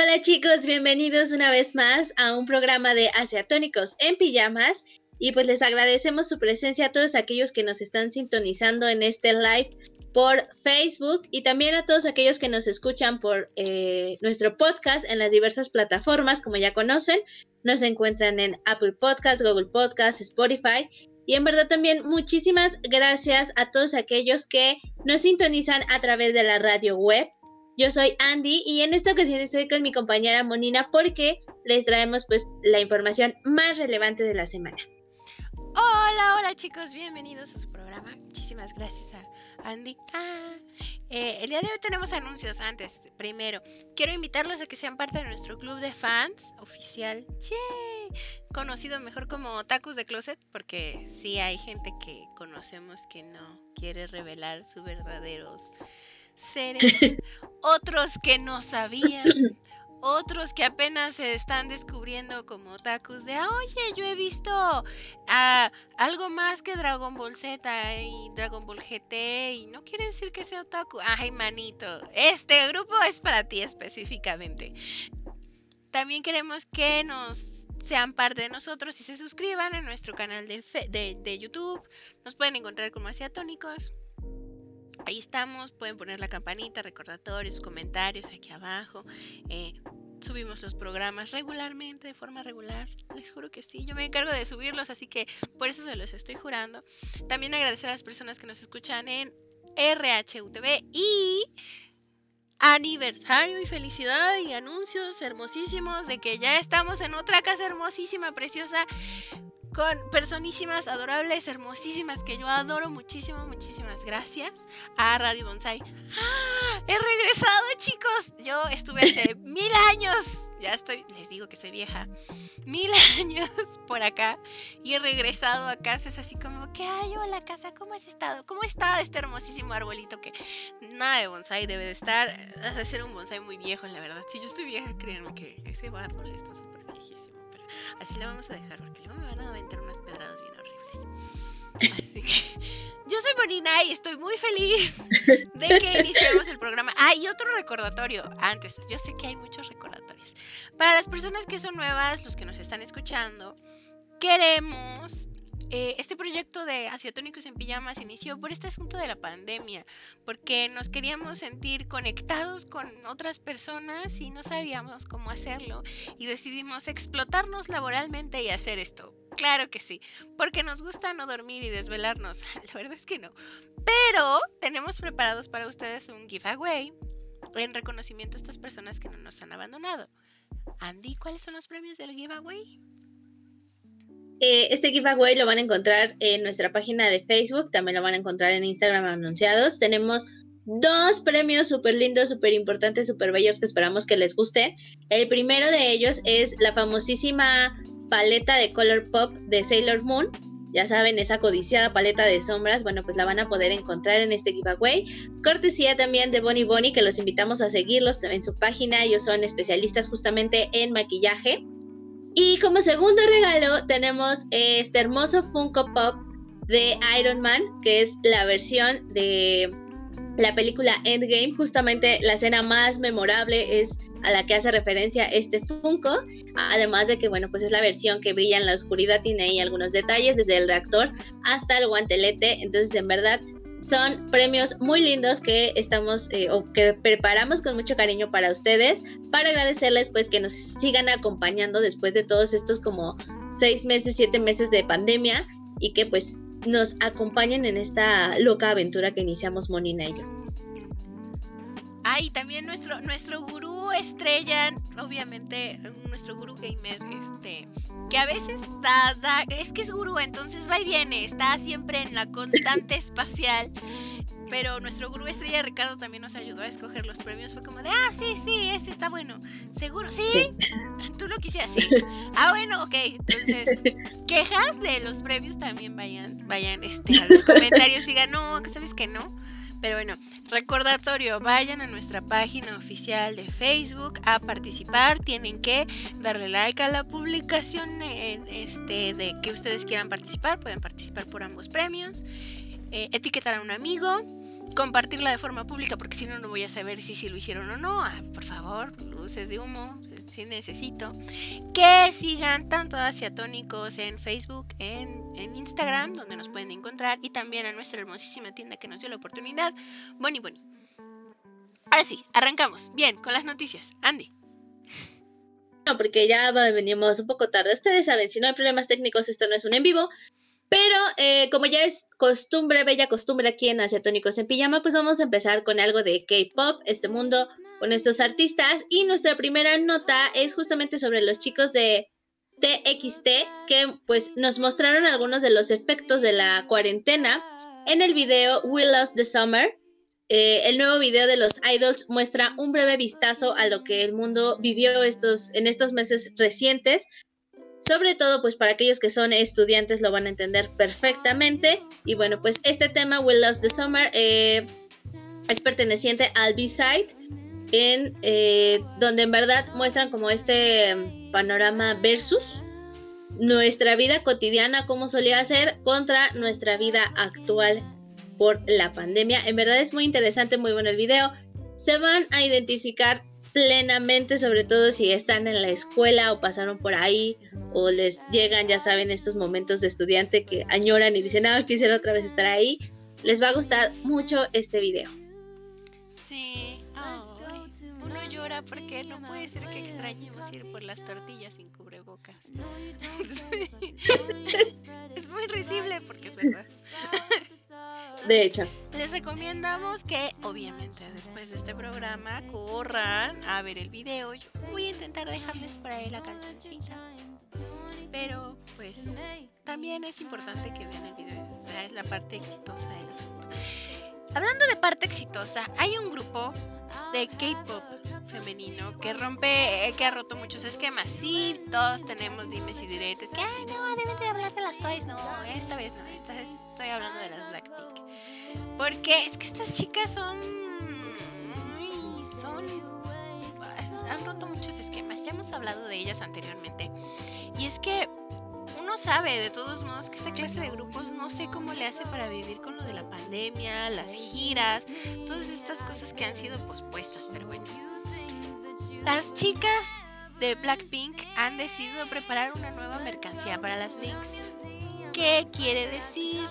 Hola chicos, bienvenidos una vez más a un programa de Asiatónicos en Pijamas. Y pues les agradecemos su presencia a todos aquellos que nos están sintonizando en este live por Facebook y también a todos aquellos que nos escuchan por eh, nuestro podcast en las diversas plataformas, como ya conocen. Nos encuentran en Apple Podcast, Google Podcast, Spotify. Y en verdad también muchísimas gracias a todos aquellos que nos sintonizan a través de la radio web. Yo soy Andy y en esta ocasión estoy con mi compañera Monina porque les traemos pues la información más relevante de la semana. Hola, hola chicos, bienvenidos a su programa. Muchísimas gracias a Andy. Ah, eh, el día de hoy tenemos anuncios antes. Primero, quiero invitarlos a que sean parte de nuestro club de fans oficial, conocido mejor como Tacos de Closet, porque sí hay gente que conocemos que no quiere revelar sus verdaderos seres, otros que no sabían otros que apenas se están descubriendo como otakus de, oye, yo he visto ah, algo más que Dragon Ball Z y Dragon Ball GT y no quiere decir que sea otaku. Ay, manito, este grupo es para ti específicamente. También queremos que nos sean parte de nosotros y se suscriban a nuestro canal de, de, YouTube. Nos pueden encontrar como asiatónicos. Ahí estamos, pueden poner la campanita, recordatorios, comentarios aquí abajo. Eh, subimos los programas regularmente, de forma regular. Les juro que sí. Yo me encargo de subirlos, así que por eso se los estoy jurando. También agradecer a las personas que nos escuchan en RHUTV y aniversario y felicidad y anuncios hermosísimos de que ya estamos en otra casa hermosísima, preciosa, con personísimas, adorables, hermosísimas, que yo adoro muchísimo, muchísimas gracias a Radio Bonsai. ¡Ah! He regresado, chicos. Yo estuve hace mil años. Ya estoy, les digo que soy vieja. Mil años por acá. Y he regresado a casa. Es así como, ¿qué hay? Hola, casa, ¿cómo has estado? ¿Cómo está este hermosísimo arbolito que nada de bonsai debe de estar? De ser un bonsai muy viejo, la verdad. Si yo estoy vieja, créanme que ese árbol está súper viejísimo. Así la vamos a dejar porque luego me van a aventar unas pedradas bien horribles. Así que yo soy Bonina y estoy muy feliz de que iniciemos el programa. Ah, y otro recordatorio antes. Yo sé que hay muchos recordatorios. Para las personas que son nuevas, los que nos están escuchando, queremos eh, este proyecto de Asiatónicos en Pijamas inició por este asunto de la pandemia, porque nos queríamos sentir conectados con otras personas y no sabíamos cómo hacerlo y decidimos explotarnos laboralmente y hacer esto. Claro que sí, porque nos gusta no dormir y desvelarnos. La verdad es que no. Pero tenemos preparados para ustedes un giveaway en reconocimiento a estas personas que no nos han abandonado. Andy, ¿cuáles son los premios del giveaway? Eh, este giveaway lo van a encontrar en nuestra página de Facebook, también lo van a encontrar en Instagram anunciados. Tenemos dos premios súper lindos, súper importantes, súper bellos que esperamos que les guste. El primero de ellos es la famosísima paleta de Color Pop de Sailor Moon. Ya saben, esa codiciada paleta de sombras, bueno, pues la van a poder encontrar en este giveaway. Cortesía también de Bonnie Bonnie, que los invitamos a seguirlos en su página. Ellos son especialistas justamente en maquillaje. Y como segundo regalo tenemos este hermoso Funko Pop de Iron Man, que es la versión de la película Endgame. Justamente la escena más memorable es a la que hace referencia este Funko. Además de que, bueno, pues es la versión que brilla en la oscuridad, tiene ahí algunos detalles, desde el reactor hasta el guantelete. Entonces, en verdad, son premios muy lindos que estamos eh, o que preparamos con mucho cariño para ustedes, para agradecerles pues que nos sigan acompañando después de todos estos como seis meses, siete meses de pandemia y que pues nos acompañen en esta loca aventura que iniciamos Monina y yo. Ay, también nuestro, nuestro estrella, obviamente, nuestro gurú gamer, este, que a veces da, es que es gurú, entonces va y viene, está siempre en la constante espacial. Pero nuestro gurú estrella Ricardo también nos ayudó a escoger los premios. Fue como de, ah, sí, sí, ese está bueno. ¿Seguro? ¿Sí? Tú lo quisieras, sí. Ah, bueno, ok. Entonces, quejas de los premios también vayan, vayan este, a los comentarios y digan, no, sabes que no. Pero bueno, recordatorio, vayan a nuestra página oficial de Facebook a participar. Tienen que darle like a la publicación este, de que ustedes quieran participar. Pueden participar por ambos premios. Eh, etiquetar a un amigo. Compartirla de forma pública porque si no no voy a saber si, si lo hicieron o no. Ah, por favor, luces de humo, si necesito. Que sigan tanto a Asiatónicos en Facebook, en, en, Instagram, donde nos pueden encontrar, y también a nuestra hermosísima tienda que nos dio la oportunidad, Boni Boni. Ahora sí, arrancamos. Bien, con las noticias. Andy. No, porque ya venimos un poco tarde. Ustedes saben, si no hay problemas técnicos, esto no es un en vivo. Pero eh, como ya es costumbre, bella costumbre aquí en Asiatónicos en Pijama, pues vamos a empezar con algo de K-Pop, este mundo con estos artistas. Y nuestra primera nota es justamente sobre los chicos de TXT, que pues nos mostraron algunos de los efectos de la cuarentena en el video We Lost the Summer. Eh, el nuevo video de los idols muestra un breve vistazo a lo que el mundo vivió estos, en estos meses recientes sobre todo, pues para aquellos que son estudiantes lo van a entender perfectamente. Y bueno, pues este tema, We Lost the Summer, eh, es perteneciente al B-Side, en eh, donde en verdad muestran como este panorama versus nuestra vida cotidiana, como solía ser, contra nuestra vida actual por la pandemia. En verdad es muy interesante, muy bueno el video. Se van a identificar plenamente, sobre todo si están en la escuela o pasaron por ahí o les llegan, ya saben, estos momentos de estudiante que añoran y dicen, ah, quisiera otra vez estar ahí. Les va a gustar mucho este video. Sí, uno llora porque no puede ser que extrañemos ir por las tortillas sin cubrebocas. es muy risible porque es verdad. De hecho. Les recomendamos que, obviamente, después de este programa, corran a ver el video. Yo voy a intentar dejarles por ahí la cancioncita. Pero, pues, también es importante que vean el video. O sea, es la parte exitosa del asunto. Hablando de parte exitosa, hay un grupo de K-pop femenino que rompe, que ha roto muchos esquemas. Sí, todos tenemos dimes y diretes que, ay, no, deben de hablar de las toys. No, esta vez no, esta vez estoy hablando de las Blackpink. Porque es que estas chicas son. son. han roto muchos esquemas. Ya hemos hablado de ellas anteriormente. Y es que uno sabe de todos modos que esta clase de grupos no sé cómo le hace para vivir con lo de la pandemia, las giras, todas estas cosas que han sido pospuestas, pero bueno. Las chicas de Blackpink han decidido preparar una nueva mercancía para las links. ¿Qué quiere decir?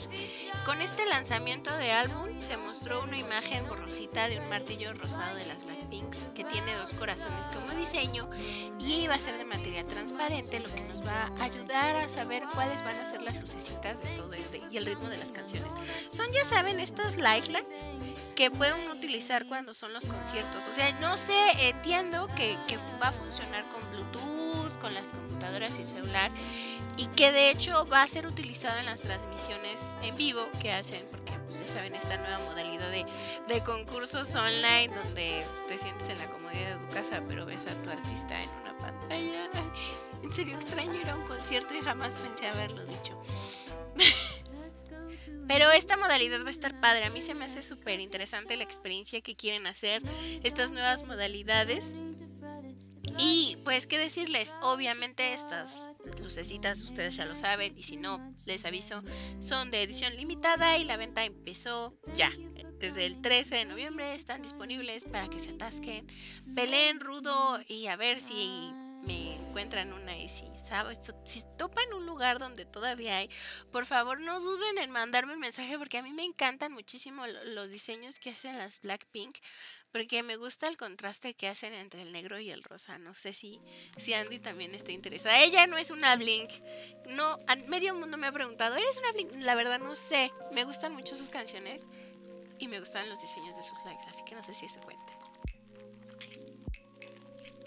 Con este lanzamiento de álbum se mostró una imagen borrosita de un martillo rosado de las Blackpinks que tiene dos corazones como diseño y va a ser de material transparente, lo que nos va a ayudar a saber cuáles van a ser las lucecitas de todo este y el ritmo de las canciones. Son, ya saben, estos lightlines que pueden utilizar cuando son los conciertos. O sea, no sé, entiendo que, que va a funcionar con Bluetooth, con las computadoras y el celular y que de hecho va a ser utilizado en las transmisiones en vivo que hacen, porque pues, ya saben esta nueva modalidad de, de, concursos online donde te sientes en la comodidad de tu casa pero ves a tu artista en una pantalla. En serio extraño ir a un concierto y jamás pensé haberlo dicho. Pero esta modalidad va a estar padre. A mí se me hace súper interesante la experiencia que quieren hacer estas nuevas modalidades. Y pues, ¿qué decirles? Obviamente estas lucecitas ustedes ya lo saben y si no, les aviso, son de edición limitada y la venta empezó ya. Desde el 13 de noviembre están disponibles para que se atasquen. Peleen rudo y a ver si me encuentran una y si sabes, si topan un lugar donde todavía hay, por favor no duden en mandarme un mensaje porque a mí me encantan muchísimo los diseños que hacen las Blackpink porque me gusta el contraste que hacen entre el negro y el rosa. No sé si, si Andy también está interesada. Ella no es una Blink. No, medio mundo me ha preguntado, ¿eres una Blink? La verdad no sé. Me gustan mucho sus canciones y me gustan los diseños de sus likes, así que no sé si eso cuenta.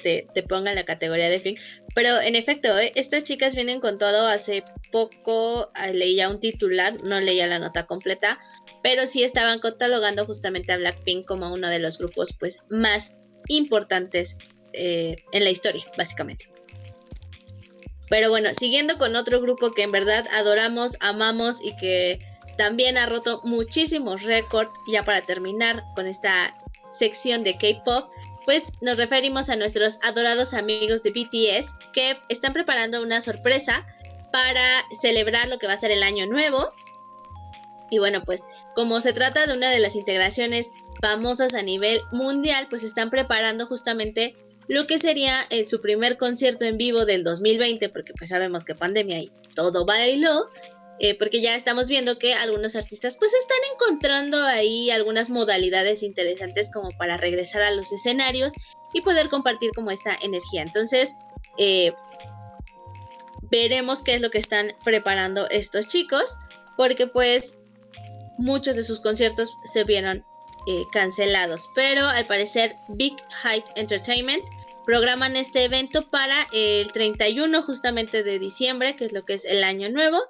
Te, te ponga en la categoría de Blink. Pero en efecto, ¿eh? estas chicas vienen con todo. Hace poco ah, leía un titular, no leía la nota completa, pero sí estaban catalogando justamente a Blackpink como uno de los grupos pues más importantes eh, en la historia, básicamente. Pero bueno, siguiendo con otro grupo que en verdad adoramos, amamos y que también ha roto muchísimos récords, ya para terminar con esta sección de K-Pop, pues nos referimos a nuestros adorados amigos de BTS que están preparando una sorpresa para celebrar lo que va a ser el año nuevo. Y bueno, pues como se trata de una de las integraciones famosas a nivel mundial, pues están preparando justamente lo que sería eh, su primer concierto en vivo del 2020, porque pues sabemos que pandemia y todo bailó, eh, porque ya estamos viendo que algunos artistas pues están encontrando ahí algunas modalidades interesantes como para regresar a los escenarios y poder compartir como esta energía. Entonces, eh, veremos qué es lo que están preparando estos chicos, porque pues muchos de sus conciertos se vieron eh, cancelados, pero al parecer Big Height Entertainment programan este evento para el 31 justamente de diciembre, que es lo que es el año nuevo,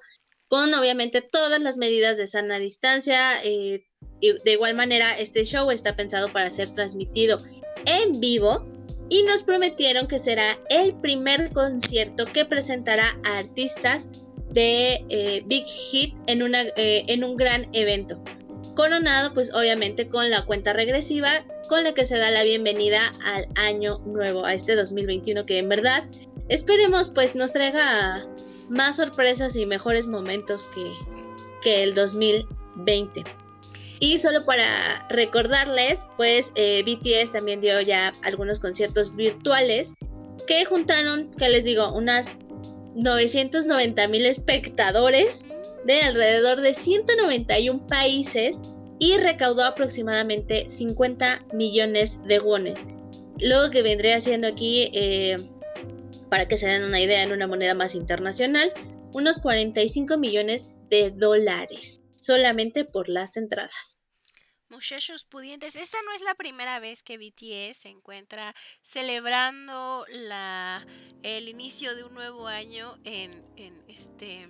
con obviamente todas las medidas de sana distancia. Eh, y de igual manera, este show está pensado para ser transmitido en vivo y nos prometieron que será el primer concierto que presentará a artistas de eh, Big Hit en, una, eh, en un gran evento. Coronado pues obviamente con la cuenta regresiva con la que se da la bienvenida al año nuevo, a este 2021 que en verdad esperemos pues nos traiga más sorpresas y mejores momentos que, que el 2020. Y solo para recordarles, pues eh, BTS también dio ya algunos conciertos virtuales que juntaron, que les digo, unas 990 mil espectadores de alrededor de 191 países y recaudó aproximadamente 50 millones de wones. Lo que vendría haciendo aquí, eh, para que se den una idea en una moneda más internacional, unos 45 millones de dólares solamente por las entradas. Muchachos pudientes, esta no es la primera vez que BTS se encuentra celebrando la, el inicio de un nuevo año en, este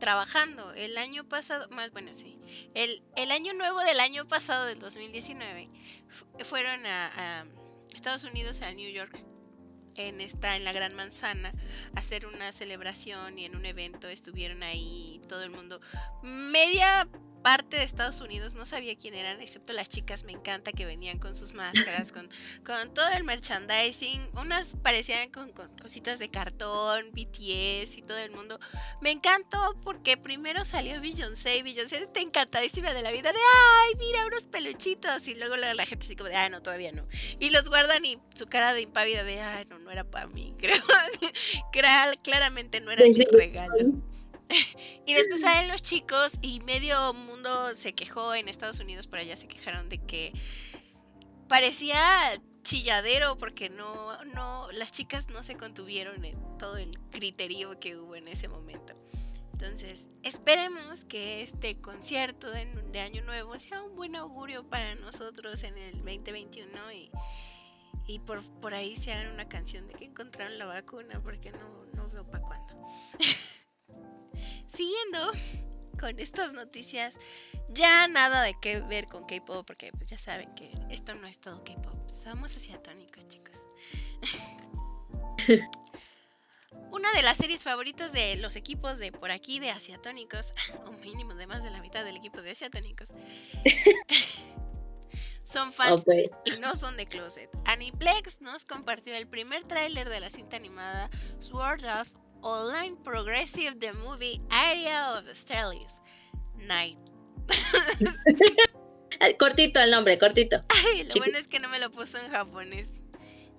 trabajando. El año pasado, más bueno, sí. El, el año nuevo del año pasado, del 2019, fueron a, a Estados Unidos, a New York, en esta en la Gran Manzana hacer una celebración y en un evento estuvieron ahí todo el mundo. Media parte de Estados Unidos no sabía quién eran, excepto las chicas, me encanta que venían con sus máscaras, con, con todo el merchandising, unas parecían con, cositas de cartón, BTS y todo el mundo. Me encantó porque primero salió Beyoncé y Beyoncé te encantadísima de la vida de, ay, mira unos peluchitos y luego la, gente así como de, ah, no, todavía no. Y los guardan y su cara de impávida de, ay, no, no era para mí, creo, claramente no era mi regalo. y después salen los chicos y medio mundo se quejó en Estados Unidos, por allá se quejaron de que parecía chilladero porque no, no, las chicas no se contuvieron en todo el criterio que hubo en ese momento. Entonces, esperemos que este concierto de, Año Nuevo sea un buen augurio para nosotros en el 2021 y, y por, por ahí se hagan una canción de que encontraron la vacuna porque no, no veo para cuándo. Siguiendo con estas noticias, ya nada de qué ver con K-pop, porque pues ya saben que esto no es todo K-pop. Somos asiatónicos, chicos. Una de las series favoritas de los equipos de por aquí de asiatónicos, o mínimo de más de la mitad del equipo de asiatónicos, son fans y no son de closet. Aniplex nos compartió el primer tráiler de la cinta animada Sword of Online Progressive The Movie Area of Stellies Night. cortito el nombre, cortito. Ay, lo bueno es que no me lo puso en japonés.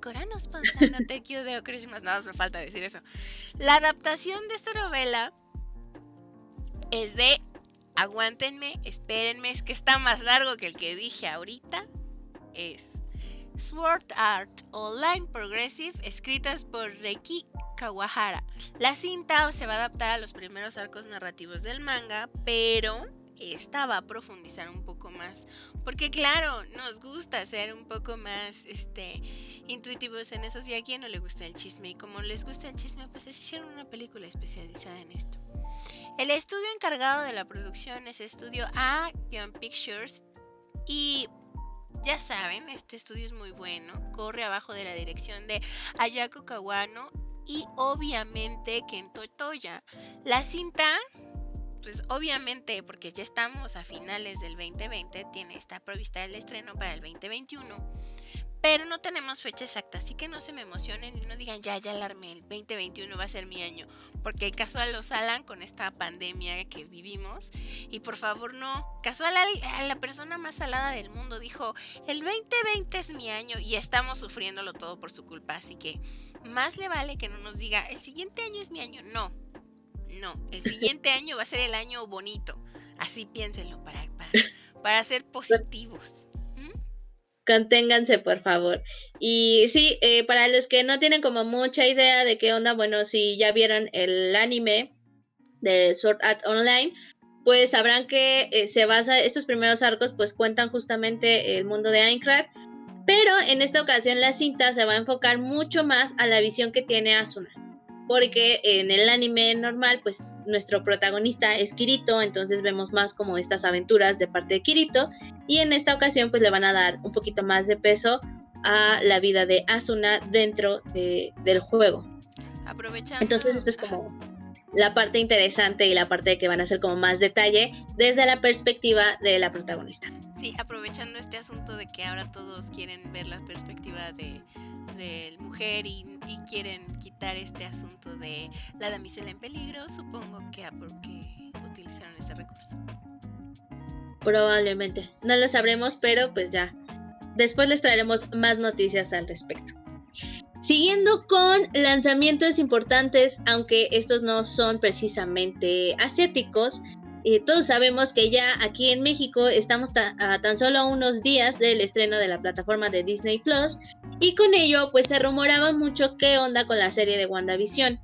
Coranos Pansano Tekyo de Okrishima. No, hace falta decir eso. La adaptación de esta novela es de. Aguántenme, espérenme, es que está más largo que el que dije ahorita. Es Sword Art Online Progressive, escritas por Reiki Kawahara. La cinta se va a adaptar a los primeros arcos narrativos del manga, pero esta va a profundizar un poco más. Porque claro, nos gusta ser un poco más este, intuitivos en eso. Y a quien no le gusta el chisme. Y como les gusta el chisme, pues les hicieron una película especializada en esto. El estudio encargado de la producción es Estudio A Pictures. Y ya saben, este estudio es muy bueno. Corre abajo de la dirección de Ayako Kawano y obviamente Kento Toya. La cinta, pues obviamente, porque ya estamos a finales del 2020, tiene está provista el estreno para el 2021. Pero no tenemos fecha exacta, así que no se me emocionen y no digan ya, ya alarmé, el 2021 va a ser mi año, porque casual lo salan con esta pandemia que vivimos y por favor no, casual a la persona más salada del mundo dijo, el 2020 es mi año y estamos sufriéndolo todo por su culpa, así que más le vale que no nos diga, el siguiente año es mi año, no, no, el siguiente año va a ser el año bonito, así piénsenlo para, para, para ser positivos. Conténganse, por favor. Y sí, eh, para los que no tienen como mucha idea de qué onda, bueno, si ya vieron el anime de Sword Art Online, pues sabrán que eh, se basa, estos primeros arcos pues cuentan justamente el mundo de Aincrad, pero en esta ocasión la cinta se va a enfocar mucho más a la visión que tiene Asuna porque en el anime normal, pues nuestro protagonista es Kirito, entonces vemos más como estas aventuras de parte de Kirito, y en esta ocasión pues le van a dar un poquito más de peso a la vida de Asuna dentro del juego. Aprovechando. Entonces esta es como la parte interesante y la parte de que van a ser como más detalle desde la perspectiva de la protagonista. Aprovechando este asunto de que ahora todos quieren ver la perspectiva de de mujer y, quieren quitar este asunto de la damisela en peligro, supongo que porque utilizaron ese recurso. Probablemente. No lo sabremos, pero pues ya. Después les traeremos más noticias al respecto. Siguiendo con lanzamientos importantes, aunque estos no son precisamente asiáticos, eh, todos sabemos que ya aquí en México estamos a tan solo unos días del estreno de la plataforma de Disney Plus y con ello pues se rumoraba mucho qué onda con la serie de WandaVision.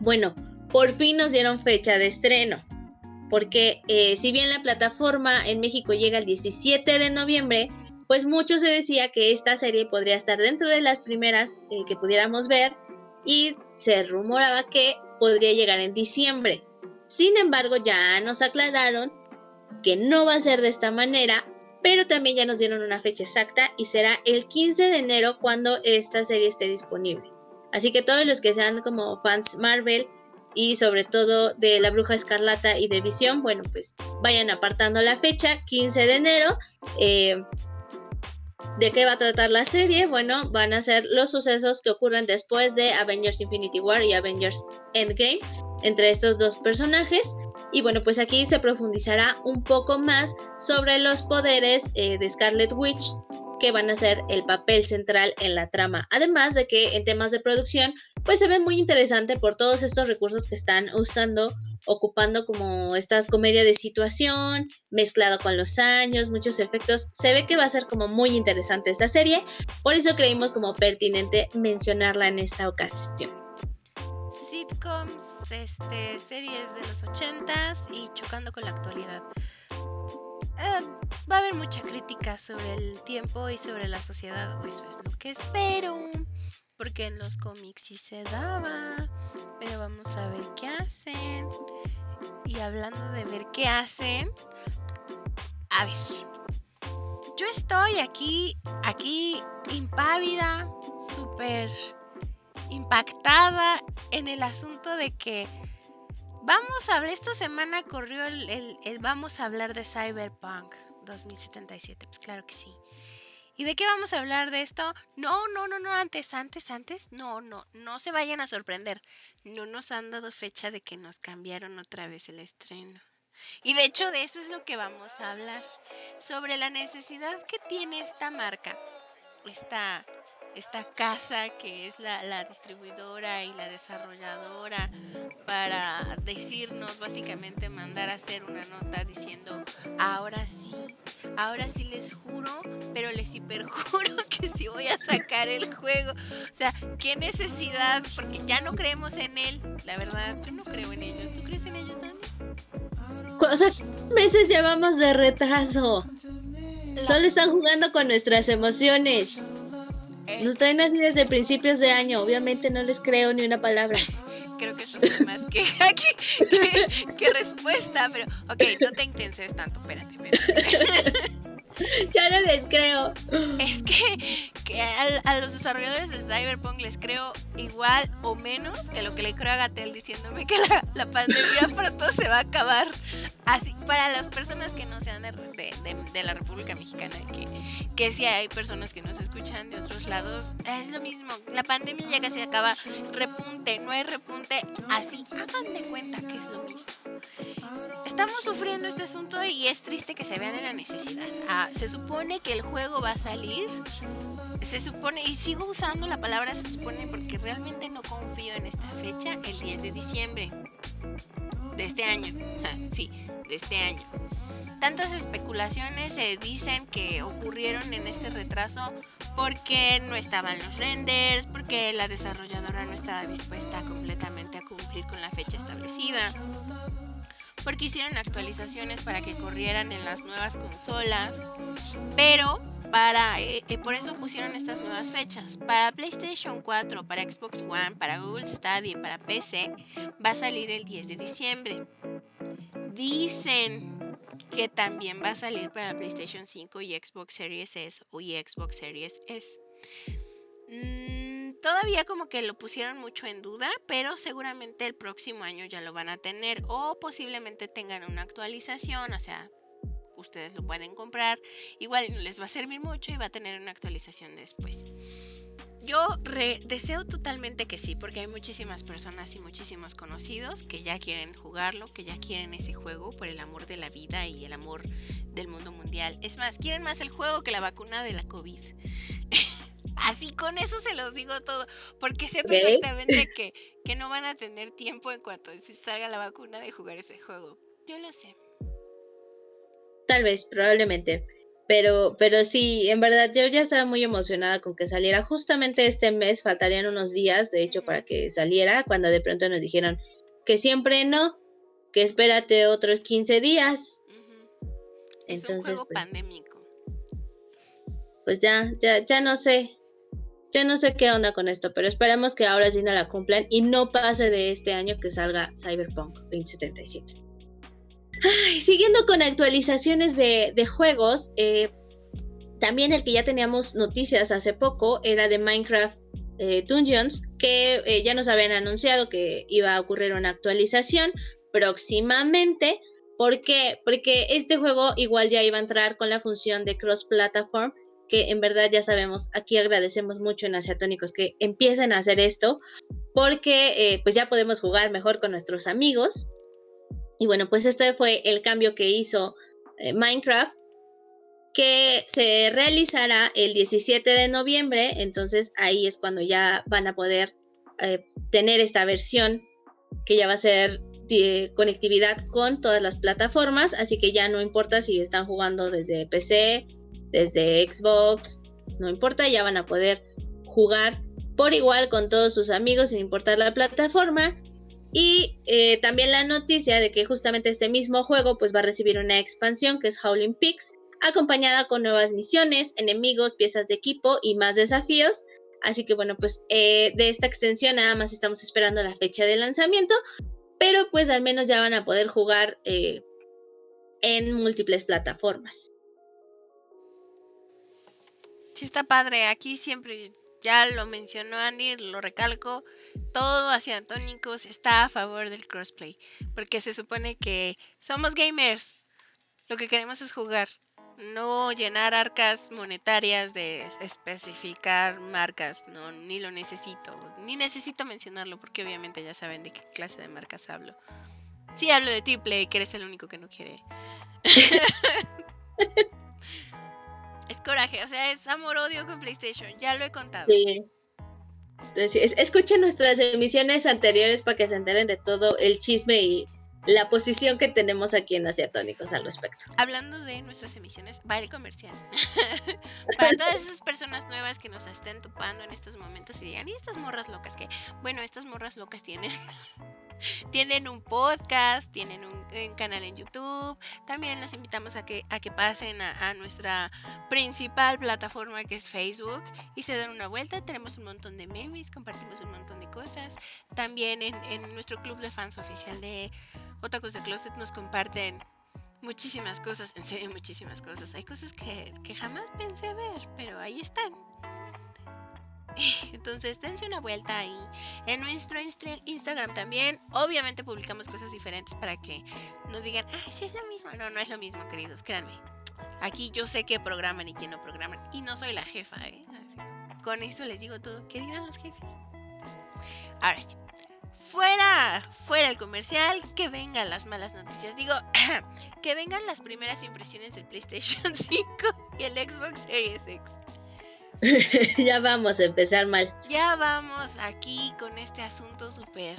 Bueno, por fin nos dieron fecha de estreno, porque eh, si bien la plataforma en México llega el 17 de noviembre, pues mucho se decía que esta serie podría estar dentro de las primeras eh, que pudiéramos ver y se rumoraba que podría llegar en diciembre. Sin embargo, ya nos aclararon que no va a ser de esta manera, pero también ya nos dieron una fecha exacta y será el 15 de enero cuando esta serie esté disponible. Así que todos los que sean como fans Marvel y sobre todo de la Bruja Escarlata y de Visión, bueno, pues vayan apartando la fecha, 15 de enero. Eh, ¿De qué va a tratar la serie? Bueno, van a ser los sucesos que ocurren después de Avengers Infinity War y Avengers Endgame entre estos dos personajes. Y bueno, pues aquí se profundizará un poco más sobre los poderes eh, de Scarlet Witch que van a ser el papel central en la trama. Además de que en temas de producción, pues se ve muy interesante por todos estos recursos que están usando, ocupando como estas comedia de situación, mezclado con los años, muchos efectos. Se ve que va a ser como muy interesante esta serie, por eso creímos como pertinente mencionarla en esta ocasión. Sitcoms este, series de los 80s y chocando con la actualidad. Eh, va a haber mucha crítica sobre el tiempo y sobre la sociedad, o eso es lo que espero, porque en los cómics sí se daba, pero vamos a ver qué hacen. Y hablando de ver qué hacen, a ver, yo estoy aquí, aquí impávida, súper impactada en el asunto de que vamos a hablar, esta semana corrió el, vamos a hablar de Cyberpunk 2077, pues claro que sí. ¿Y de qué vamos a hablar de esto? No, no, no, no, antes, antes, antes, no, no, no se vayan a sorprender. No nos han dado fecha de que nos cambiaron otra vez el estreno. Y de hecho de eso es lo que vamos a hablar, sobre la necesidad que tiene esta marca, esta esta casa que es la, distribuidora y la desarrolladora para decirnos básicamente mandar a hacer una nota diciendo ahora sí, ahora sí les juro, pero les hiperjuro que sí voy a sacar el juego. O sea, qué necesidad, porque ya no creemos en él, la verdad, yo no creo en ellos. ¿Tú crees en ellos, Ana? O sea, meses llevamos de retraso. Solo están jugando con nuestras emociones. Nos traen así desde principios de año. Obviamente no les creo ni una palabra. Creo que eso fue más que, que, respuesta, pero ok, no te intenses tanto, espérate, espérate. ya no les creo. Es que, que a, los desarrolladores de Cyberpunk les creo igual o menos que lo que le creo a Gatel diciéndome que la, pandemia pronto se va a acabar. Así, para las personas que no sean de, de, la República Mexicana, que, que sí hay personas que nos escuchan de otros lados, es lo mismo. La pandemia ya casi acaba. Repunte, no hay repunte. Así, hagan de cuenta que es lo mismo. Estamos sufriendo este asunto y es triste que se vean en la necesidad. Ah, se supone que el juego va a salir. Se supone, y sigo usando la palabra se supone porque realmente no confío en esta fecha, el 10 de diciembre de este año. sí, de este año. Tantas especulaciones se dicen que ocurrieron en este retraso porque no estaban los renders, porque la desarrolladora no estaba dispuesta completamente a cumplir con la fecha establecida porque hicieron actualizaciones para que corrieran en las nuevas consolas, pero para eh, eh, por eso pusieron estas nuevas fechas. Para PlayStation 4, para Xbox One, para Google Stadia y para PC va a salir el 10 de diciembre. Dicen que también va a salir para PlayStation 5 y Xbox Series S y Xbox Series S. Mm, todavía como que lo pusieron mucho en duda, pero seguramente el próximo año ya lo van a tener o posiblemente tengan una actualización, o sea, ustedes lo pueden comprar, igual les va a servir mucho y va a tener una actualización después. Yo deseo totalmente que sí, porque hay muchísimas personas y muchísimos conocidos que ya quieren jugarlo, que ya quieren ese juego por el amor de la vida y el amor del mundo mundial. Es más, quieren más el juego que la vacuna de la COVID. Así con eso se los digo todo, porque sé perfectamente que, que no van a tener tiempo en cuanto se salga la vacuna de jugar ese juego. Yo lo sé. Tal vez, probablemente. Pero, pero sí, en verdad yo ya estaba muy emocionada con que saliera. Justamente este mes faltarían unos días, de hecho, para que saliera, cuando de pronto nos dijeron que siempre no, que espérate otros 15 días. Entonces, un juego pues, pandémico. Pues ya, ya, ya no sé. Ya no sé qué onda con esto, pero esperamos que ahora sí no la cumplan y no pase de este año que salga Cyberpunk 2077. Ay, siguiendo con actualizaciones de, juegos, eh, también el que ya teníamos noticias hace poco era de Minecraft eh, Dungeons, que eh, ya nos habían anunciado que iba a ocurrir una actualización próximamente. ¿Por qué? Porque este juego igual ya iba a entrar con la función de cross-platform que en verdad ya sabemos, aquí agradecemos mucho en Asiatónicos que empiecen a hacer esto, porque eh, pues ya podemos jugar mejor con nuestros amigos. Y bueno, pues este fue el cambio que hizo eh, Minecraft, que se realizará el 17 de noviembre, entonces ahí es cuando ya van a poder eh, tener esta versión que ya va a ser conectividad con todas las plataformas, así que ya no importa si están jugando desde PC, desde Xbox, no importa, ya van a poder jugar por igual con todos sus amigos sin importar la plataforma. Y eh, también la noticia de que justamente este mismo juego pues va a recibir una expansión que es Howling Peaks, acompañada con nuevas misiones, enemigos, piezas de equipo y más desafíos. Así que bueno, pues eh, de esta extensión nada más estamos esperando la fecha de lanzamiento, pero pues al menos ya van a poder jugar eh, en múltiples plataformas. Sí, está padre. Aquí siempre, ya lo mencionó Andy, lo recalco, todo hacia Antónicos está a favor del crossplay. Porque se supone que somos gamers. Lo que queremos es jugar. No llenar arcas monetarias de especificar marcas. No, ni lo necesito. Ni necesito mencionarlo porque obviamente ya saben de qué clase de marcas hablo. Sí hablo de Tiplay, que eres el único que no quiere. Es coraje, o sea, es amor-odio con PlayStation, ya lo he contado. Sí. Entonces, escuchen nuestras emisiones anteriores para que se enteren de todo el chisme y la posición que tenemos aquí en Asiatónicos al respecto. Hablando de nuestras emisiones, va el comercial. Para todas esas personas nuevas que nos estén topando en estos momentos y digan, ¿y estas morras locas que? Bueno, estas morras locas tienen, tienen un podcast, tienen un, canal en YouTube. También los invitamos a que, a que pasen a, nuestra principal plataforma que es Facebook y se den una vuelta. Tenemos un montón de memes, compartimos un montón de cosas. También en, en nuestro club de fans oficial de Otakus de Closet nos comparten muchísimas cosas, en serio muchísimas cosas. Hay cosas que, que jamás pensé ver, pero ahí están. Entonces, dense una vuelta ahí. En nuestro Instagram también, obviamente publicamos cosas diferentes para que no digan, ah, sí es lo mismo. No, no es lo mismo, queridos, créanme. Aquí yo sé qué programan y quién no programan. Y no soy la jefa, ¿eh? con eso les digo todo. ¿Qué digan los jefes? Ahora sí. Fuera, fuera el comercial, que vengan las malas noticias. Digo, que vengan las primeras impresiones del PlayStation 5 y el Xbox Series X. ya vamos a empezar mal. Ya vamos aquí con este asunto súper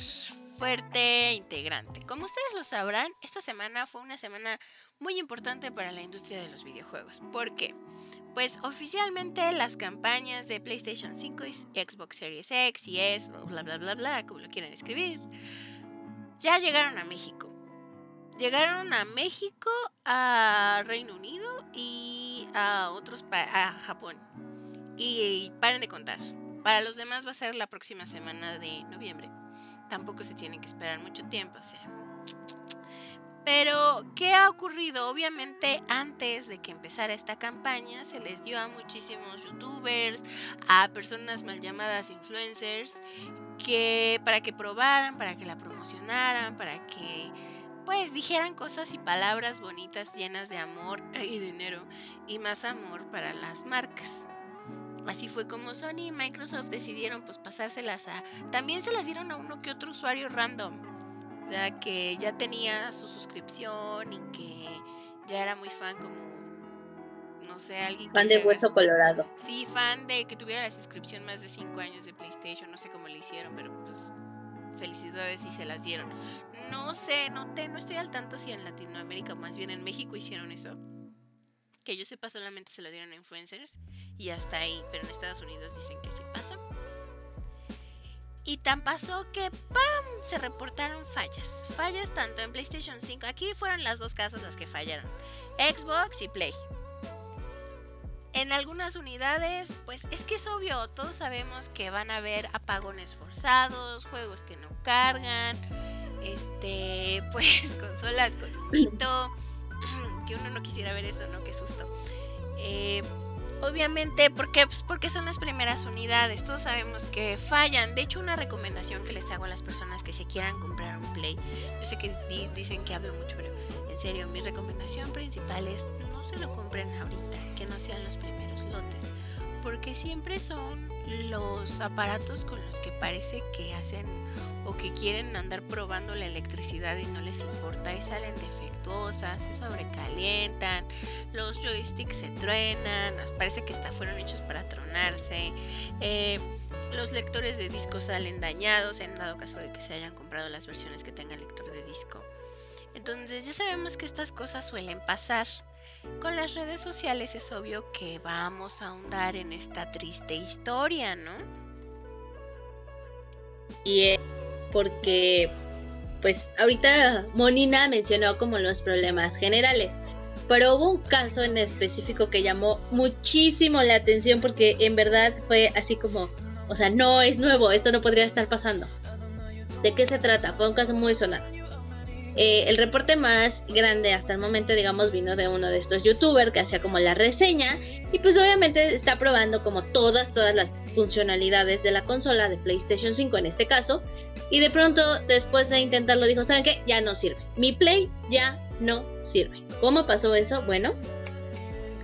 fuerte e integrante. Como ustedes lo sabrán, esta semana fue una semana muy importante para la industria de los videojuegos. ¿Por qué? Pues oficialmente las campañas de PlayStation 5 y Xbox Series X y S, bla bla bla bla, como lo quieran escribir, ya llegaron a México. Llegaron a México, a Reino Unido y a otros a Japón. Y, paren de contar. Para los demás va a ser la próxima semana de noviembre. Tampoco se tienen que esperar mucho tiempo, o sea. Pero, ¿qué ha ocurrido? Obviamente, antes de que empezara esta campaña, se les dio a muchísimos youtubers, a personas mal llamadas influencers, que para que probaran, para que la promocionaran, para que pues dijeran cosas y palabras bonitas llenas de amor y dinero y más amor para las marcas. Así fue como Sony y Microsoft decidieron pues pasárselas a... También se las dieron a uno que otro usuario random. O sea, que ya tenía su suscripción y que ya era muy fan como... No sé, alguien... Fan de Hueso Colorado. Sí, fan de que tuviera la suscripción más de 5 años de PlayStation. No sé cómo le hicieron, pero pues felicidades y se las dieron. No sé, no, te, no estoy al tanto si en Latinoamérica o más bien en México hicieron eso que yo sepa solamente se lo dieron a influencers y hasta ahí, pero en Estados Unidos dicen que sí pasó. Y tan pasó que ¡pam! se reportaron fallas. Fallas tanto en PlayStation 5. Aquí fueron las dos casas las que fallaron. Xbox y Play. En algunas unidades, pues es que es obvio, todos sabemos que van a haber apagones forzados, juegos que no cargan, este, pues consolas con mito uno no quisiera ver eso, ¿no? Qué susto. Eh, obviamente, ¿por qué? Pues porque son las primeras unidades, todos sabemos que fallan. De hecho, una recomendación que les hago a las personas que se quieran comprar un Play, yo sé que dicen que hablo mucho, pero en serio, mi recomendación principal es no se lo compren ahorita, que no sean los primeros lotes, porque siempre son los aparatos con los que parece que hacen o que quieren andar probando la electricidad y no les importa y salen defectuosas, se sobrecalientan, los joysticks se truenan, parece que hasta fueron hechos para tronarse, eh, los lectores de disco salen dañados en dado caso de que se hayan comprado las versiones que tengan lector de disco. Entonces ya sabemos que estas cosas suelen pasar. Con las redes sociales es obvio que vamos a ahondar en esta triste historia, ¿no? Y es porque, pues, ahorita Monina mencionó como los problemas generales, pero hubo un caso en específico que llamó muchísimo la atención porque en verdad fue así como, o sea, no es nuevo, esto no podría estar pasando. ¿De qué se trata? Fue un caso muy sonado. Eh, el reporte más grande hasta el momento, digamos, vino de uno de estos youtubers que hacía como la reseña y pues obviamente está probando como todas, todas las funcionalidades de la consola de PlayStation 5 en este caso y de pronto después de intentarlo dijo, ¿saben qué? Ya no sirve. Mi Play ya no sirve. ¿Cómo pasó eso? Bueno,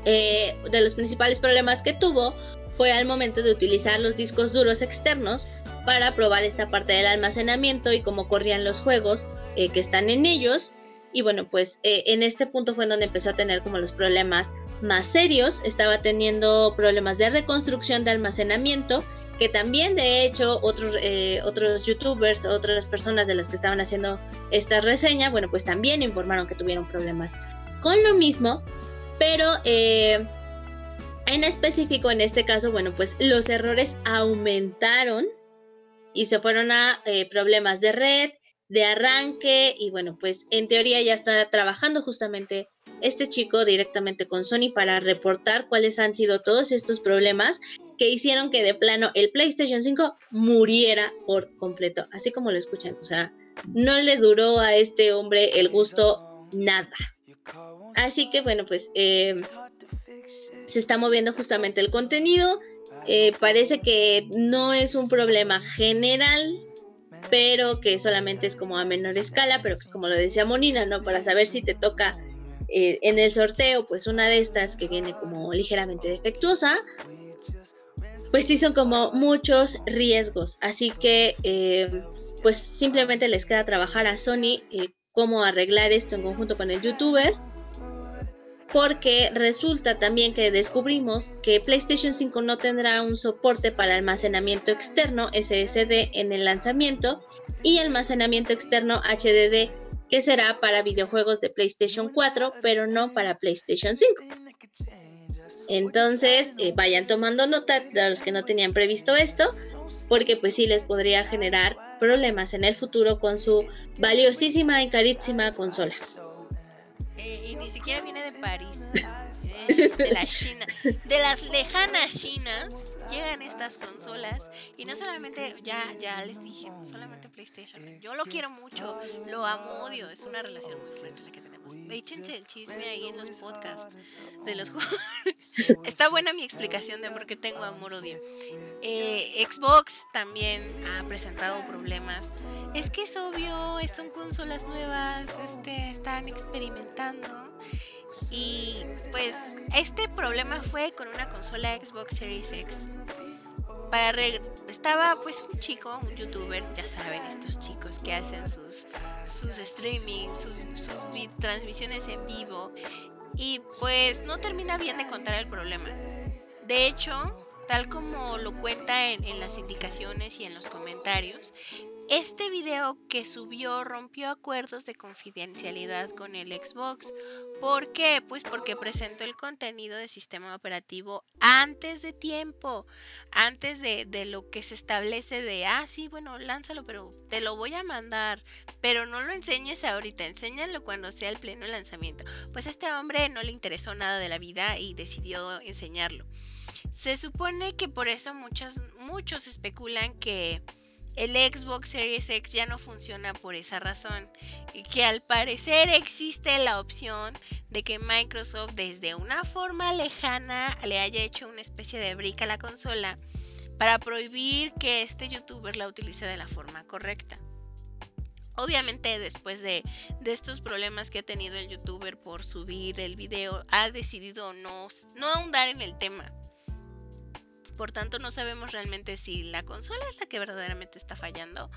eh, de los principales problemas que tuvo fue al momento de utilizar los discos duros externos para probar esta parte del almacenamiento y cómo corrían los juegos eh, que están en ellos. Y bueno, pues eh, en este punto fue en donde empezó a tener como los problemas más serios. Estaba teniendo problemas de reconstrucción de almacenamiento, que también de hecho otros, eh, otros youtubers, otras personas de las que estaban haciendo esta reseña, bueno, pues también informaron que tuvieron problemas con lo mismo. Pero en específico, en este caso, bueno, pues los errores aumentaron y se fueron a problemas de red, de arranque y bueno, pues en teoría ya está trabajando justamente este chico directamente con Sony para reportar cuáles han sido todos estos problemas que hicieron que de plano el PlayStation 5 muriera por completo, así como lo escuchan, o sea, no le duró a este hombre el gusto nada. Así que bueno, pues eh, se está moviendo justamente el contenido. Eh, parece que no es un problema general, pero que solamente es como a menor escala, pero pues como lo decía Monina, ¿no? Para saber si te toca eh, en el sorteo, pues una de estas que viene como ligeramente defectuosa, pues sí son como muchos riesgos. Así que pues simplemente les queda trabajar a Sony cómo arreglar esto en conjunto con el youtuber porque resulta también que descubrimos que PlayStation 5 no tendrá un soporte para almacenamiento externo SSD en el lanzamiento y almacenamiento externo HDD que será para videojuegos de PlayStation 4 pero no para PlayStation 5. Entonces eh, vayan tomando nota de los que no tenían previsto esto porque pues sí les podría generar problemas en el futuro con su valiosísima y carísima consola. Eh, y ni siquiera viene de París, eh, de la China, de las lejanas Chinas llegan estas consolas y no solamente, ya, ya les dije, no solamente PlayStation, yo lo quiero mucho, lo amo, odio, es una relación muy fuerte la que tenemos. Échense el chisme ahí en los podcasts de los juegos. Está buena mi explicación de por qué tengo amor-odio. Eh, Xbox también ha presentado problemas. Es que es obvio, son consolas nuevas, este, están experimentando. Y pues este problema fue con una consola Xbox Series X. Para estaba pues un chico, un youtuber, ya saben, estos chicos que hacen sus, sus streaming, sus, transmisiones en vivo. Y pues no termina bien de contar el problema. De hecho, tal como lo cuenta en, en, las indicaciones y en los comentarios, este video que subió rompió acuerdos de confidencialidad con el Xbox. ¿Por qué? Pues porque presentó el contenido de sistema operativo antes de tiempo, antes de, de, lo que se establece de, ah, sí, bueno, lánzalo, pero te lo voy a mandar, pero no lo enseñes ahorita, enséñalo cuando sea el pleno lanzamiento. Pues a este hombre no le interesó nada de la vida y decidió enseñarlo. Se supone que por eso muchos, muchos especulan que el Xbox Series X ya no funciona por esa razón. Y que al parecer existe la opción de que Microsoft desde una forma lejana le haya hecho una especie de brica a la consola para prohibir que este youtuber la utilice de la forma correcta. Obviamente después de, estos problemas que ha tenido el youtuber por subir el video, ha decidido no, no ahondar en el tema. Por tanto, no sabemos realmente si la consola es la que verdaderamente está fallando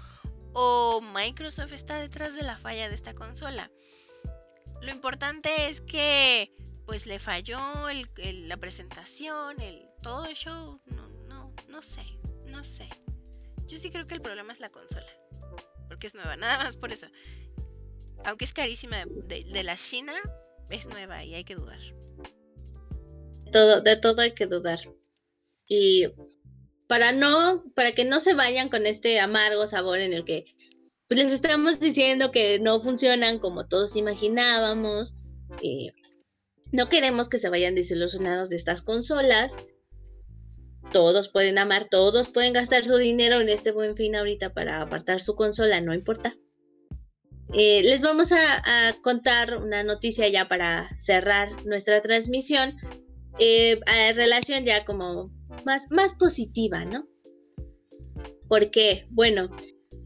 o Microsoft está detrás de la falla de esta consola. Lo importante es que pues le falló la presentación, el, todo el show. No, no, no sé, no sé. Yo sí creo que el problema es la consola. Porque es nueva, nada más por eso. Aunque es carísima de, la China, es nueva y hay que dudar. Todo, de todo hay que dudar. Y para no, para que no se vayan con este amargo sabor en el que pues les estamos diciendo que no funcionan como todos imaginábamos. Eh, no queremos que se vayan desilusionados de estas consolas. Todos pueden amar, todos pueden gastar su dinero en este buen fin ahorita para apartar su consola, no importa. Eh, les vamos a, a, contar una noticia ya para cerrar nuestra transmisión. Eh, relación ya como más, más positiva, ¿no? Porque, bueno,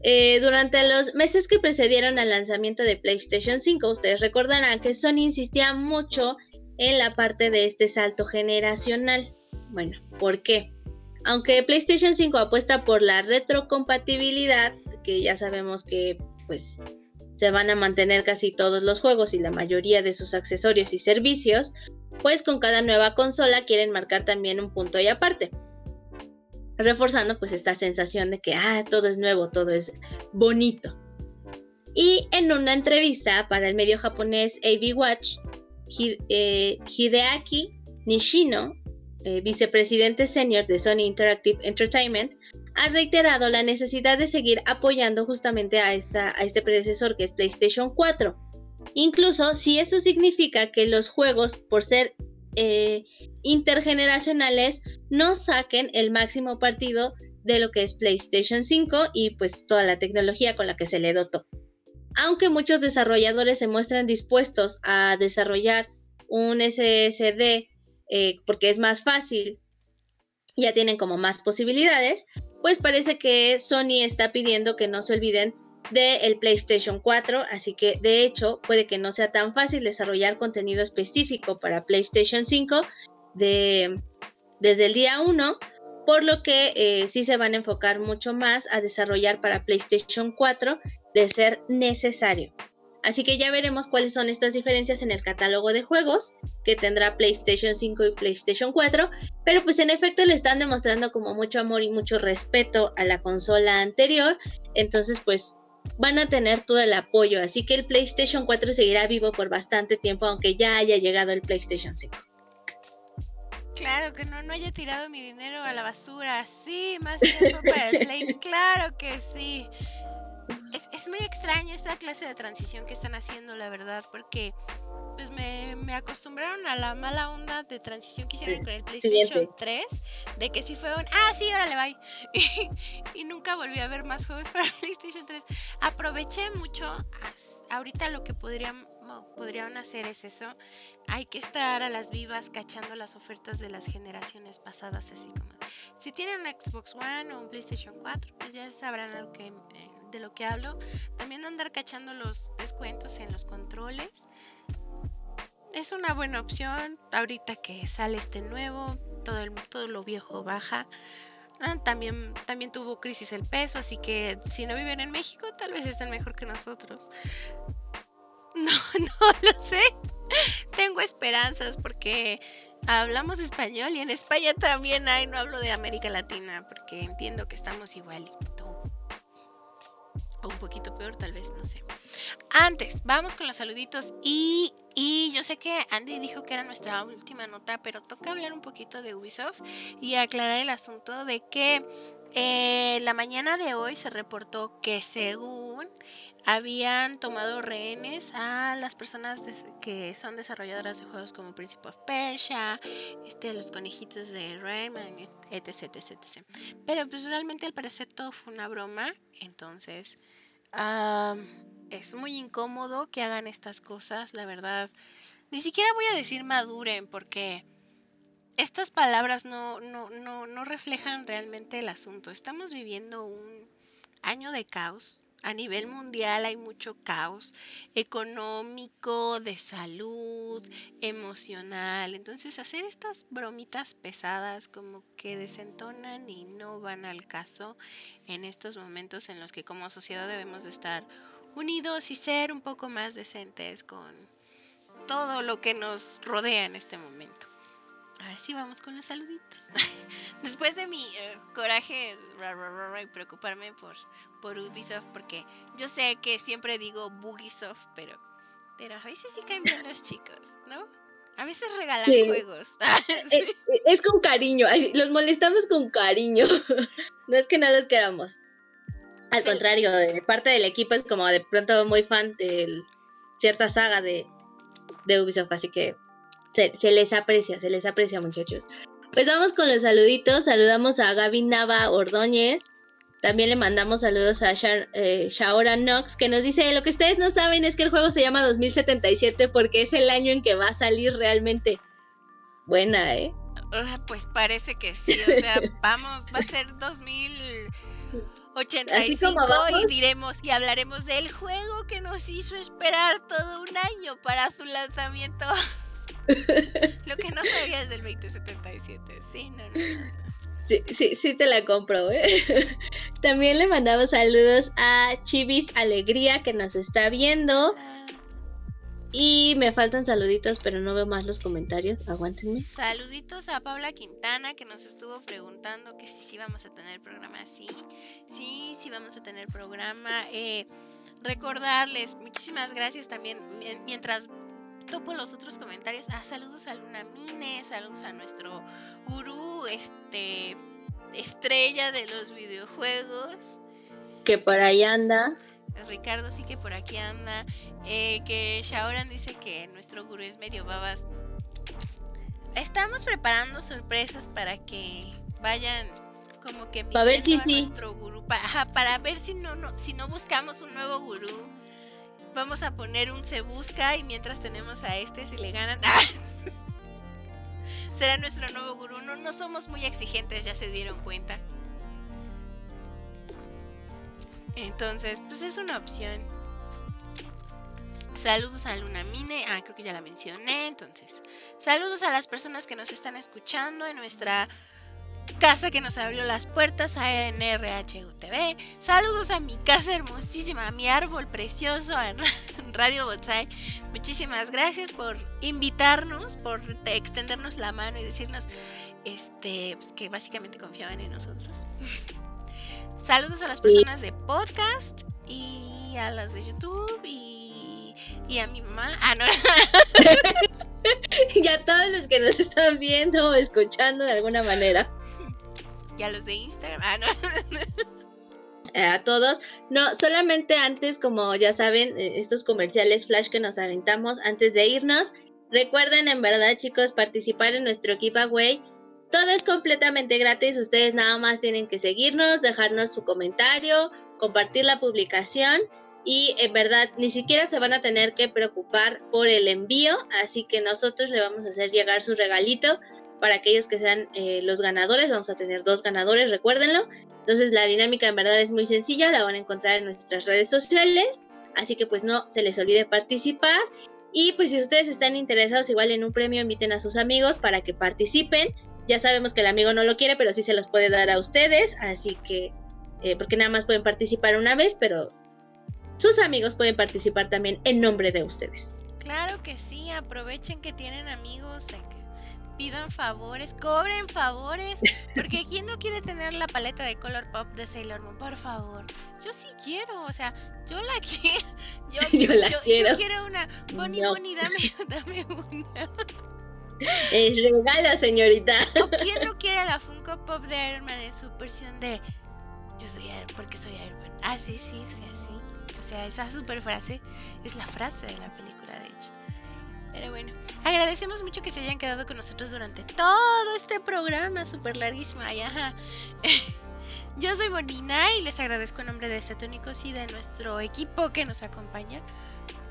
eh, durante los meses que precedieron al lanzamiento de PlayStation 5, ustedes recordarán que Sony insistía mucho en la parte de este salto generacional. Bueno, ¿por qué? Aunque PlayStation 5 apuesta por la retrocompatibilidad, que ya sabemos que pues se van a mantener casi todos los juegos y la mayoría de sus accesorios y servicios, pues con cada nueva consola quieren marcar también un punto y aparte. Reforzando pues esta sensación de que ah, todo es nuevo, todo es bonito. Y en una entrevista para el medio japonés AB Watch, eh, Hideaki Nishino, eh, vicepresidente senior de Sony Interactive Entertainment, ha reiterado la necesidad de seguir apoyando justamente a, esta, a este predecesor que es PlayStation 4. Incluso si eso significa que los juegos, por ser eh, intergeneracionales, no saquen el máximo partido de lo que es PlayStation 5 y pues toda la tecnología con la que se le dotó. aunque muchos desarrolladores se muestran dispuestos a desarrollar un SSD eh, porque es más fácil, ya tienen como más posibilidades, pues parece que Sony está pidiendo que no se olviden del PlayStation 4, así que de hecho puede que no sea tan fácil desarrollar contenido específico para PlayStation 5 de, desde el día 1, por lo que eh, sí se van a enfocar mucho más a desarrollar para PlayStation 4 de ser necesario. Así que ya veremos cuáles son estas diferencias en el catálogo de juegos que tendrá PlayStation 5 y PlayStation 4, pero pues en efecto le están demostrando como mucho amor y mucho respeto a la consola anterior, entonces pues van a tener todo el apoyo, así que el PlayStation 4 seguirá vivo por bastante tiempo aunque ya haya llegado el PlayStation 5. Claro, que no, no haya tirado mi dinero a la basura. Sí, más tiempo para el Play. Claro que sí es, es, muy extraño esta clase de transición que están haciendo, la verdad, porque pues me, me acostumbraron a la mala onda de transición que hicieron con el PlayStation 3, de que si fue un, ah, sí, órale, bye. Y, y nunca volví a ver más juegos para PlayStation 3. Aproveché mucho, ahorita lo que podrían, podrían hacer es eso, hay que estar a las vivas cachando las ofertas de las generaciones pasadas, así como, si tienen un Xbox One o un PlayStation 4, pues ya sabrán lo que... Eh, de lo que hablo. También andar cachando los descuentos en los controles. Es una buena opción. Ahorita que sale este nuevo, todo, el, todo lo viejo baja. Ah, también, también tuvo crisis el peso, así que si no viven en México, tal vez estén mejor que nosotros. No, no lo sé. Tengo esperanzas porque hablamos español y en España también hay, no hablo de América Latina, porque entiendo que estamos un poquito peor, tal vez, no sé. Antes, vamos con los saluditos y, y, yo sé que Andy dijo que era nuestra última nota, pero toca hablar un poquito de Ubisoft y aclarar el asunto de que eh, la mañana de hoy se reportó que según habían tomado rehenes a las personas que son desarrolladoras de juegos como Principle of Persia, este, los conejitos de Rayman, etc, etc, etc. Pero pues realmente al parecer todo fue una broma, entonces es muy incómodo que hagan estas cosas, la verdad. Ni siquiera voy a decir maduren porque estas palabras no, no, no, no reflejan realmente el asunto. Estamos viviendo un año de caos. A nivel mundial hay mucho caos económico, de salud, emocional. Entonces hacer estas bromitas pesadas como que desentonan y no van al caso en estos momentos en los que como sociedad debemos estar unidos y ser un poco más decentes con todo lo que nos rodea en este momento. Ahora sí vamos con los saluditos. Después de mi eh, coraje y preocuparme por, por Ubisoft, porque yo sé que siempre digo Bugisoft, pero, pero a veces sí caen bien los chicos, ¿no? A veces regalan juegos. Eh, eh, es, con cariño, los molestamos con cariño. no es que no los queramos. Al contrario, de parte del equipo es como de pronto muy fan de cierta saga de, de Ubisoft, así que se, les aprecia, se les aprecia muchachos. Pues vamos con los saluditos, saludamos a Gaby Nava Ordóñez, también le mandamos saludos a eh, Shaora Knox, que nos dice, lo que ustedes no saben es que el juego se llama 2077 porque es el año en que va a salir realmente. Buena, ¿eh? Ah, pues parece que sí, o sea, vamos, va a ser 2085 y diremos y hablaremos del juego que nos hizo esperar todo un año para su lanzamiento. Lo que no sabía del 2077. Sí, no, no, Sí, sí, sí te la compro, ¿eh? También le mandamos saludos a Chivis Alegría que nos está viendo. Y me faltan saluditos, pero no veo más los comentarios. Aguántenme. Saluditos a Paula Quintana que nos estuvo preguntando que si sí vamos a tener programa. Sí, sí, sí vamos a tener programa. Eh, recordarles, muchísimas gracias también. Mientras topo los otros comentarios. Ah, saludos a Luna Mine, saludos a nuestro gurú, este, estrella de los videojuegos. Que por ahí anda. Ricardo sí que por aquí anda. Eh, que Shaoran dice que nuestro gurú es medio babas. Estamos preparando sorpresas para que vayan como que para ver si sí. nuestro gurú para, para ver si no, no si no buscamos un nuevo gurú Vamos a poner un se busca y mientras tenemos a este, si le ganan, será nuestro nuevo gurú. No, no somos muy exigentes, ya se dieron cuenta. Entonces, pues es una opción. Saludos a Luna Mine, ah, creo que ya la mencioné. Entonces, saludos a las personas que nos están escuchando en nuestra casa que nos abrió las puertas a NRHUTV. Saludos a mi casa hermosísima, a mi árbol precioso en Radio Bonsai. Muchísimas gracias por invitarnos, por extendernos la mano y decirnos este, pues, que básicamente confiaban en nosotros. Saludos a las personas de podcast y a las de YouTube y, y a mi mamá. Ah, no. y a todos los que nos están viendo o escuchando de alguna manera. Y a los de Instagram. Ah, no. A todos. No, solamente antes, como ya saben, eh, estos comerciales flash que nos aventamos antes de irnos. Recuerden, en verdad, chicos, participar en nuestro giveaway. Todo es completamente gratis. Ustedes nada más tienen que seguirnos, dejarnos su comentario, compartir la publicación. Y en verdad, ni siquiera se van a tener que preocupar por el envío. Así que nosotros le vamos a hacer llegar su regalito para aquellos que sean eh, los ganadores. Vamos a tener dos ganadores, recuérdenlo. Entonces la dinámica en verdad es muy sencilla, la van a encontrar en nuestras redes sociales. Así que pues no se les olvide participar. Y pues si ustedes están interesados igual en un premio, inviten a sus amigos para que participen. Ya sabemos que el amigo no lo quiere, pero sí se los puede dar a ustedes. Así que, eh, porque nada más pueden participar una vez, pero sus amigos pueden participar también en nombre de ustedes. Claro que sí, aprovechen que tienen amigos, pidan favores, cobren favores, porque ¿quién no quiere tener la paleta de color pop de Sailor Moon? Por favor, yo sí quiero, o sea, yo la quiero, yo, la quiero. Yo quiero una, Bonnie Bonnie, dame, dame una. Es regalo, señorita. ¿O quién no quiere la Funko Pop de Iron Man en su versión de Yo soy Iron porque soy Iron Man? Ah, sí, sí, sí, sí. O sea, esa super frase es la frase de la película, de hecho. Pero bueno, agradecemos mucho que se hayan quedado con nosotros durante todo este programa súper larguísimo. Ay, ajá. Yo soy Bonina y les agradezco en nombre de Cetónicos y de nuestro equipo que nos acompaña.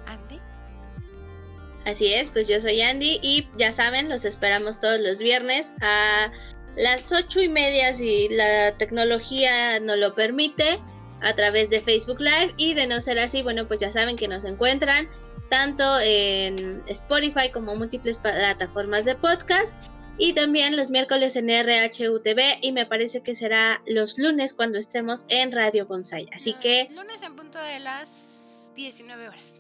Andy. Así es, pues yo soy Andy y ya saben, los esperamos todos los viernes a las ocho y media si la tecnología nos lo permite a través de Facebook Live y de no ser así, bueno, pues ya saben que nos encuentran tanto en Spotify como múltiples plataformas de podcast y también los miércoles en RHUTV y me parece que será los lunes cuando estemos en Radio Bonsai. Así que... Lunes en punto de las 19 horas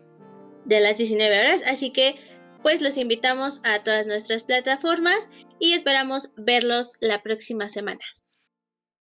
de las 19 horas. Así que pues los invitamos a todas nuestras plataformas y esperamos verlos la próxima semana.